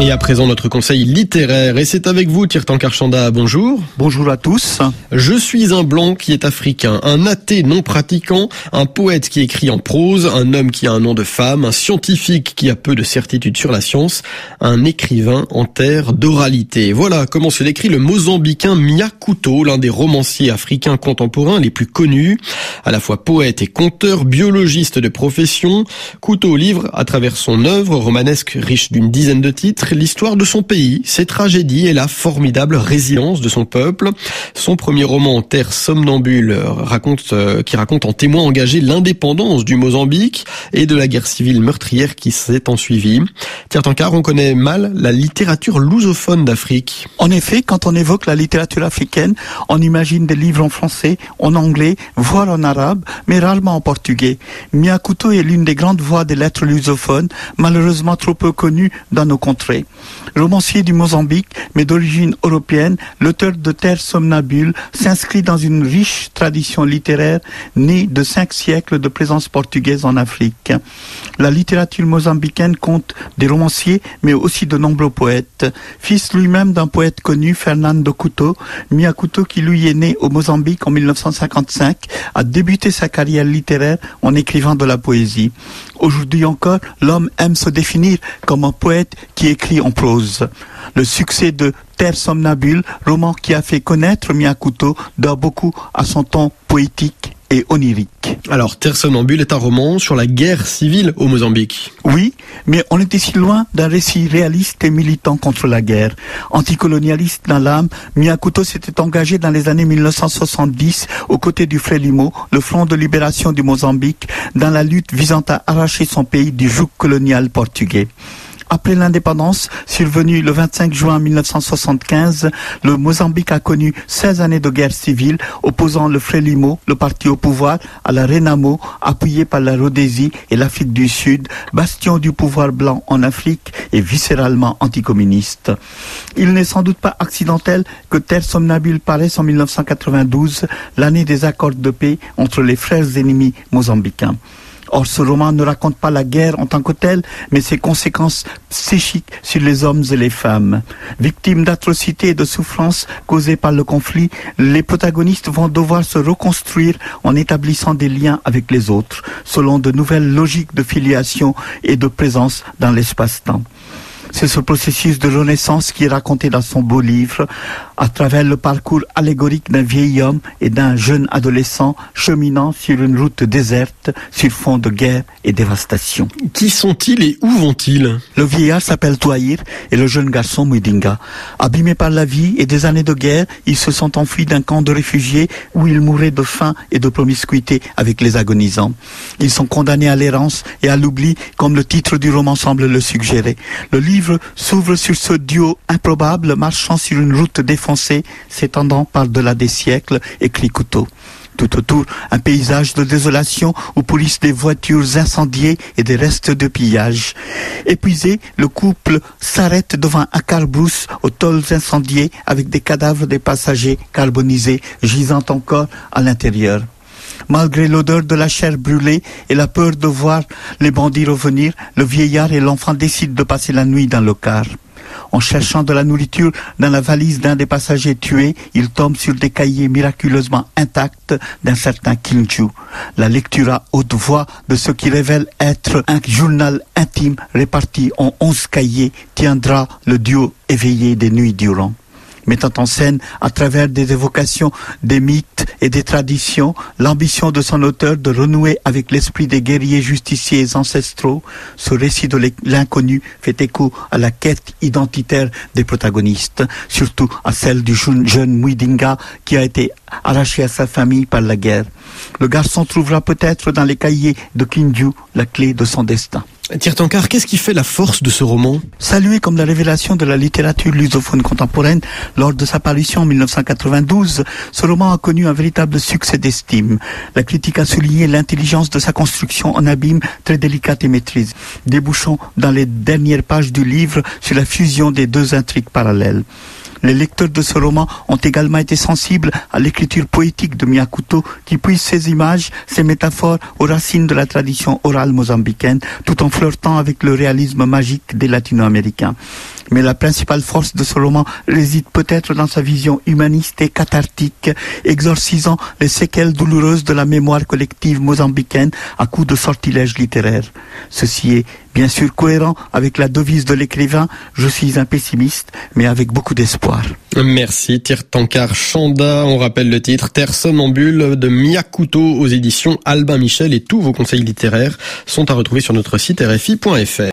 Et à présent, notre conseil littéraire. Et c'est avec vous, Tirtan Karchanda. Bonjour. Bonjour à tous. Je suis un blanc qui est africain, un athée non pratiquant, un poète qui écrit en prose, un homme qui a un nom de femme, un scientifique qui a peu de certitude sur la science, un écrivain en terre d'oralité. Voilà comment se décrit le mozambicain Mia Couto, l'un des romanciers africains contemporains les plus connus. À la fois poète et conteur, biologiste de profession, Couto livre, à travers son œuvre romanesque riche d'une dizaine de titres, l'histoire de son pays, ses tragédies et la formidable résilience de son peuple. Son premier roman, Terre somnambule, raconte, euh, qui raconte en témoin engagé l'indépendance du Mozambique et de la guerre civile meurtrière qui s'est ensuivie. Car on connaît mal la littérature lusophone d'Afrique. En effet, quand on évoque la littérature africaine, on imagine des livres en français, en anglais, voire en arabe, mais rarement en portugais. Miyakuto est l'une des grandes voix des lettres lusophones, malheureusement trop peu connues dans nos contrées. Romancier du Mozambique, mais d'origine européenne, l'auteur de Terre somnambule s'inscrit dans une riche tradition littéraire née de cinq siècles de présence portugaise en Afrique. La littérature mozambicaine compte des romanciers, mais aussi de nombreux poètes. Fils lui-même d'un poète connu, Fernando Couto, Mia Couto, qui lui est né au Mozambique en 1955, a débuté sa carrière littéraire en écrivant de la poésie. Aujourd'hui encore, l'homme aime se définir comme un poète qui écrit en prose. Le succès de Terre somnambule, roman qui a fait connaître Miyakuto, doit beaucoup à son ton poétique et onirique. Alors, Terre somnambule est un roman sur la guerre civile au Mozambique. Oui, mais on était si loin d'un récit réaliste et militant contre la guerre. Anticolonialiste dans l'âme, Miyakuto s'était engagé dans les années 1970 aux côtés du Frélimo, le Front de libération du Mozambique, dans la lutte visant à arracher son pays du joug colonial portugais. Après l'indépendance, survenue le 25 juin 1975, le Mozambique a connu 16 années de guerre civile opposant le Frélimo, le parti au pouvoir, à la Renamo, appuyé par la Rhodésie et l'Afrique du Sud, bastion du pouvoir blanc en Afrique et viscéralement anticommuniste. Il n'est sans doute pas accidentel que Terre somnambule paraisse en 1992, l'année des accords de paix entre les frères ennemis mozambicains. Or, ce roman ne raconte pas la guerre en tant que telle, mais ses conséquences psychiques sur les hommes et les femmes. Victimes d'atrocités et de souffrances causées par le conflit, les protagonistes vont devoir se reconstruire en établissant des liens avec les autres, selon de nouvelles logiques de filiation et de présence dans l'espace-temps. C'est ce processus de renaissance qui est raconté dans son beau livre, à travers le parcours allégorique d'un vieil homme et d'un jeune adolescent cheminant sur une route déserte sur fond de guerre et dévastation. Qui sont-ils et où vont-ils? Le vieillard s'appelle Touahir et le jeune garçon Mwidinga. Abîmés par la vie et des années de guerre, ils se sont enfuis d'un camp de réfugiés où ils mouraient de faim et de promiscuité avec les agonisants. Ils sont condamnés à l'errance et à l'oubli comme le titre du roman semble le suggérer. Le livre s'ouvre sur ce duo improbable marchant sur une route s'étendant par-delà des siècles, écrit Couteau. Tout autour, un paysage de désolation où pourrissent des voitures incendiées et des restes de pillage. Épuisé, le couple s'arrête devant un carbrousse aux tôles incendiées avec des cadavres des passagers carbonisés gisant encore à l'intérieur. Malgré l'odeur de la chair brûlée et la peur de voir les bandits revenir, le vieillard et l'enfant décident de passer la nuit dans le car. En cherchant de la nourriture dans la valise d'un des passagers tués, ils tombent sur des cahiers miraculeusement intacts d'un certain Kinju. La lecture à haute voix de ce qui révèle être un journal intime réparti en onze cahiers tiendra le duo éveillé des nuits durant mettant en scène, à travers des évocations, des mythes et des traditions, l'ambition de son auteur de renouer avec l'esprit des guerriers justiciers ancestraux. Ce récit de l'inconnu fait écho à la quête identitaire des protagonistes, surtout à celle du jeune Muidinga qui a été arraché à sa famille par la guerre. Le garçon trouvera peut-être dans les cahiers de Kinju la clé de son destin. Tirtankar, qu'est-ce qui fait la force de ce roman? Salué comme la révélation de la littérature lusophone contemporaine lors de sa parution en 1992, ce roman a connu un véritable succès d'estime. La critique a souligné l'intelligence de sa construction en abîme très délicate et maîtrise, débouchant dans les dernières pages du livre sur la fusion des deux intrigues parallèles. Les lecteurs de ce roman ont également été sensibles à l'écriture poétique de Miyakuto qui puise ses images, ses métaphores aux racines de la tradition orale mozambicaine tout en flirtant avec le réalisme magique des latino-américains. Mais la principale force de ce roman réside peut-être dans sa vision humaniste et cathartique, exorcisant les séquelles douloureuses de la mémoire collective mozambicaine à coup de sortilèges littéraires. Ceci est bien sûr cohérent avec la devise de l'écrivain Je suis un pessimiste, mais avec beaucoup d'espoir. Merci Tirtankar Chanda. On rappelle le titre Terre somnambule de Miyakuto aux éditions Albin Michel et tous vos conseils littéraires sont à retrouver sur notre site rfi.fr.